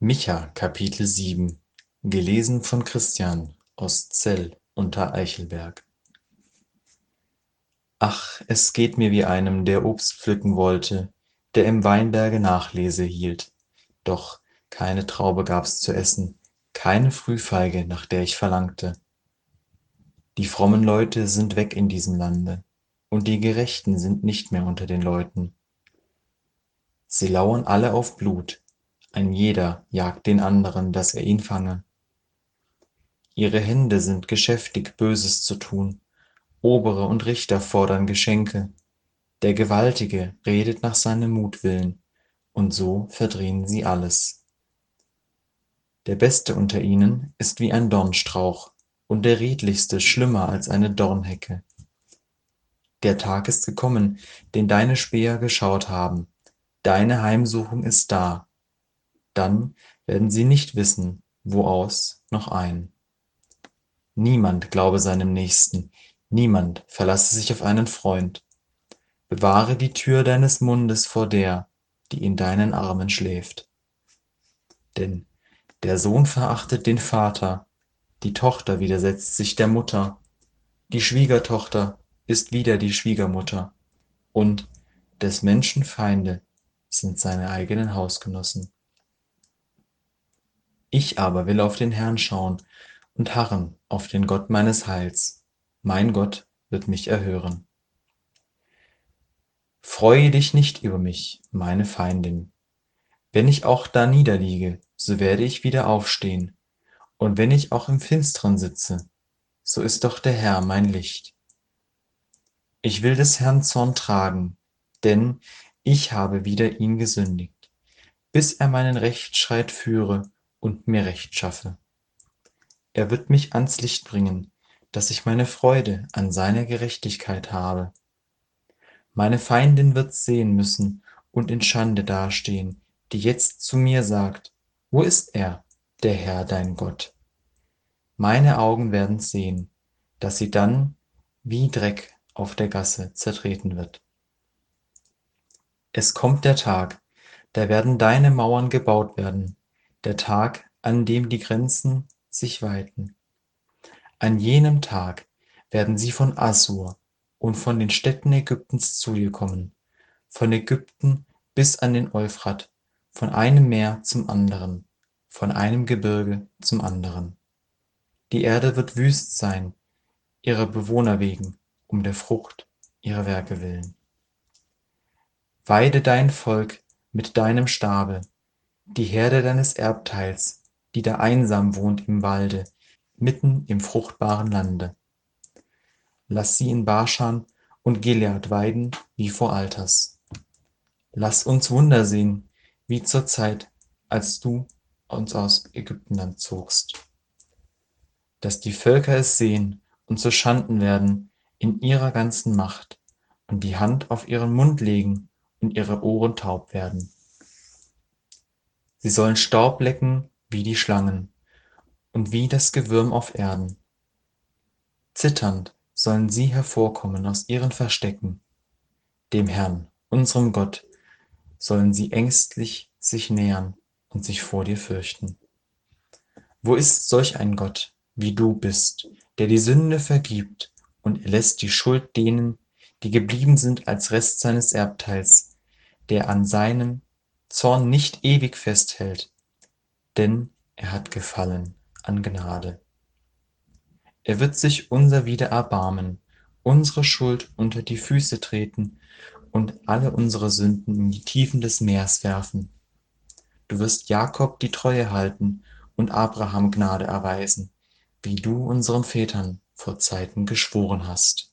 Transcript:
Micha Kapitel 7 Gelesen von Christian aus Zell unter Eichelberg Ach, es geht mir wie einem, der Obst pflücken wollte, der im Weinberge Nachlese hielt. Doch keine Traube gab's zu essen, keine Frühfeige, nach der ich verlangte. Die frommen Leute sind weg in diesem Lande, und die Gerechten sind nicht mehr unter den Leuten. Sie lauern alle auf Blut, ein jeder jagt den anderen, dass er ihn fange. Ihre Hände sind geschäftig, Böses zu tun, Obere und Richter fordern Geschenke, der Gewaltige redet nach seinem Mutwillen, und so verdrehen sie alles. Der Beste unter ihnen ist wie ein Dornstrauch, und der Redlichste schlimmer als eine Dornhecke. Der Tag ist gekommen, den deine Späher geschaut haben, deine Heimsuchung ist da, dann werden sie nicht wissen, wo aus noch ein. Niemand glaube seinem Nächsten, niemand verlasse sich auf einen Freund. Bewahre die Tür deines Mundes vor der, die in deinen Armen schläft. Denn der Sohn verachtet den Vater, die Tochter widersetzt sich der Mutter, die Schwiegertochter ist wieder die Schwiegermutter, und des Menschen Feinde sind seine eigenen Hausgenossen. Ich aber will auf den Herrn schauen und harren auf den Gott meines Heils. Mein Gott wird mich erhören. Freue dich nicht über mich, meine Feindin. Wenn ich auch da niederliege, so werde ich wieder aufstehen. Und wenn ich auch im Finstern sitze, so ist doch der Herr mein Licht. Ich will des Herrn Zorn tragen, denn ich habe wider ihn gesündigt, bis er meinen Rechtsstreit führe und mir Recht schaffe. Er wird mich ans Licht bringen, dass ich meine Freude an seiner Gerechtigkeit habe. Meine Feindin wird sehen müssen und in Schande dastehen, die jetzt zu mir sagt, wo ist er, der Herr dein Gott? Meine Augen werden sehen, dass sie dann wie Dreck auf der Gasse zertreten wird. Es kommt der Tag, da werden deine Mauern gebaut werden, der Tag, an dem die Grenzen sich weiten. An jenem Tag werden sie von Assur und von den Städten Ägyptens zu dir kommen, von Ägypten bis an den Euphrat, von einem Meer zum anderen, von einem Gebirge zum anderen. Die Erde wird wüst sein, ihrer Bewohner wegen, um der Frucht ihrer Werke willen. Weide dein Volk mit deinem Stabe, die Herde deines Erbteils, die da einsam wohnt im Walde, mitten im fruchtbaren Lande. Lass sie in Baschan und Gilead weiden wie vor Alters. Lass uns Wunder sehen, wie zur Zeit, als du uns aus Ägyptenland zogst. Dass die Völker es sehen und zu Schanden werden in ihrer ganzen Macht und die Hand auf ihren Mund legen und ihre Ohren taub werden. Sie sollen Staub lecken wie die Schlangen und wie das Gewürm auf Erden. Zitternd sollen sie hervorkommen aus ihren Verstecken. Dem Herrn, unserem Gott, sollen sie ängstlich sich nähern und sich vor dir fürchten. Wo ist solch ein Gott, wie du bist, der die Sünde vergibt und er lässt die Schuld denen, die geblieben sind als Rest seines Erbteils, der an seinem Zorn nicht ewig festhält, denn er hat Gefallen an Gnade. Er wird sich unser wieder erbarmen, unsere Schuld unter die Füße treten und alle unsere Sünden in die Tiefen des Meers werfen. Du wirst Jakob die Treue halten und Abraham Gnade erweisen, wie du unseren Vätern vor Zeiten geschworen hast.